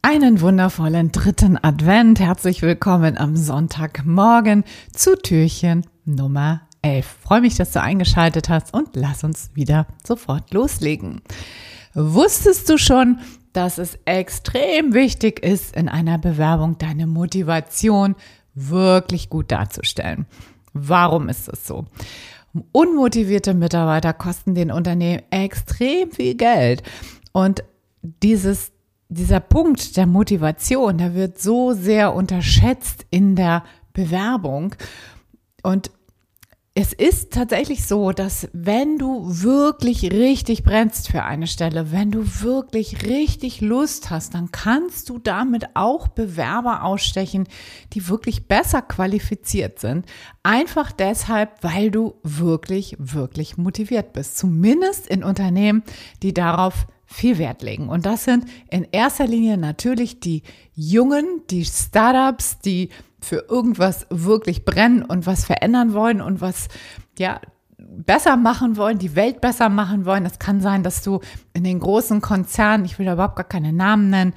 Einen wundervollen dritten Advent. Herzlich willkommen am Sonntagmorgen zu Türchen Nummer 11. Freue mich, dass du eingeschaltet hast und lass uns wieder sofort loslegen. Wusstest du schon, dass es extrem wichtig ist, in einer Bewerbung deine Motivation wirklich gut darzustellen? Warum ist es so? Unmotivierte Mitarbeiter kosten den Unternehmen extrem viel Geld. Und dieses dieser Punkt der Motivation, der wird so sehr unterschätzt in der Bewerbung. Und es ist tatsächlich so, dass wenn du wirklich richtig brennst für eine Stelle, wenn du wirklich richtig Lust hast, dann kannst du damit auch Bewerber ausstechen, die wirklich besser qualifiziert sind. Einfach deshalb, weil du wirklich, wirklich motiviert bist. Zumindest in Unternehmen, die darauf viel Wert legen. Und das sind in erster Linie natürlich die Jungen, die Startups, die für irgendwas wirklich brennen und was verändern wollen und was, ja, besser machen wollen, die Welt besser machen wollen. Es kann sein, dass du in den großen Konzernen, ich will da überhaupt gar keine Namen nennen,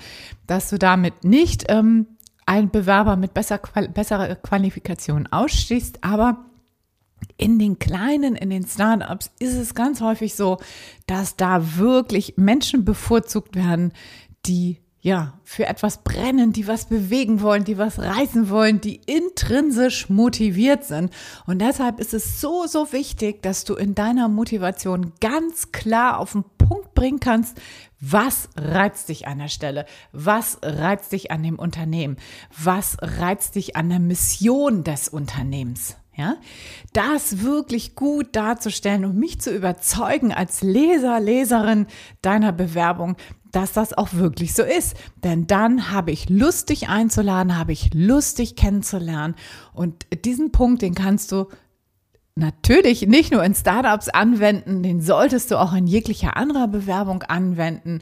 dass du damit nicht ähm, einen Bewerber mit besser, besserer Qualifikation ausstehst, aber in den kleinen, in den Startups ist es ganz häufig so, dass da wirklich Menschen bevorzugt werden, die ja, für etwas brennen, die was bewegen wollen, die was reißen wollen, die intrinsisch motiviert sind. Und deshalb ist es so, so wichtig, dass du in deiner Motivation ganz klar auf den Punkt bringen kannst, was reizt dich an der Stelle? Was reizt dich an dem Unternehmen? Was reizt dich an der Mission des Unternehmens? Ja, das wirklich gut darzustellen und mich zu überzeugen als Leser, Leserin deiner Bewerbung, dass das auch wirklich so ist. Denn dann habe ich Lust, dich einzuladen, habe ich Lust, dich kennenzulernen. Und diesen Punkt, den kannst du natürlich nicht nur in Startups anwenden, den solltest du auch in jeglicher anderer Bewerbung anwenden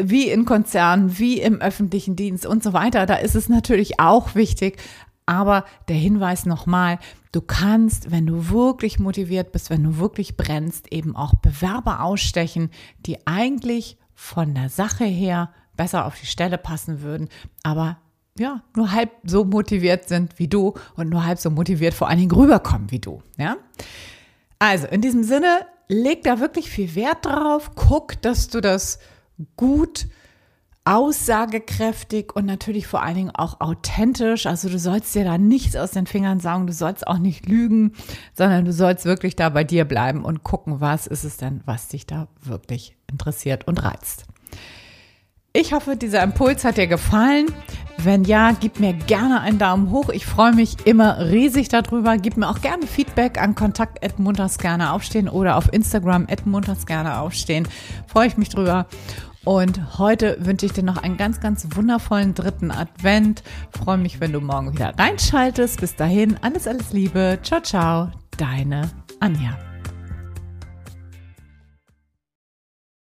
wie in Konzernen, wie im öffentlichen Dienst und so weiter. Da ist es natürlich auch wichtig, aber der Hinweis nochmal, du kannst, wenn du wirklich motiviert bist, wenn du wirklich brennst, eben auch Bewerber ausstechen, die eigentlich von der Sache her besser auf die Stelle passen würden, aber ja, nur halb so motiviert sind wie du und nur halb so motiviert vor allen Dingen rüberkommen wie du, ja? Also, in diesem Sinne, leg da wirklich viel Wert drauf, guck, dass du das gut aussagekräftig und natürlich vor allen Dingen auch authentisch. Also du sollst dir da nichts aus den Fingern sagen, du sollst auch nicht lügen, sondern du sollst wirklich da bei dir bleiben und gucken, was ist es denn, was dich da wirklich interessiert und reizt. Ich hoffe, dieser Impuls hat dir gefallen. Wenn ja, gib mir gerne einen Daumen hoch. Ich freue mich immer riesig darüber. Gib mir auch gerne Feedback an Kontakt aufstehen oder auf Instagram aufstehen. Freue ich mich drüber. Und heute wünsche ich dir noch einen ganz, ganz wundervollen dritten Advent. Freue mich, wenn du morgen wieder reinschaltest. Bis dahin, alles, alles Liebe. Ciao, ciao. Deine Anja.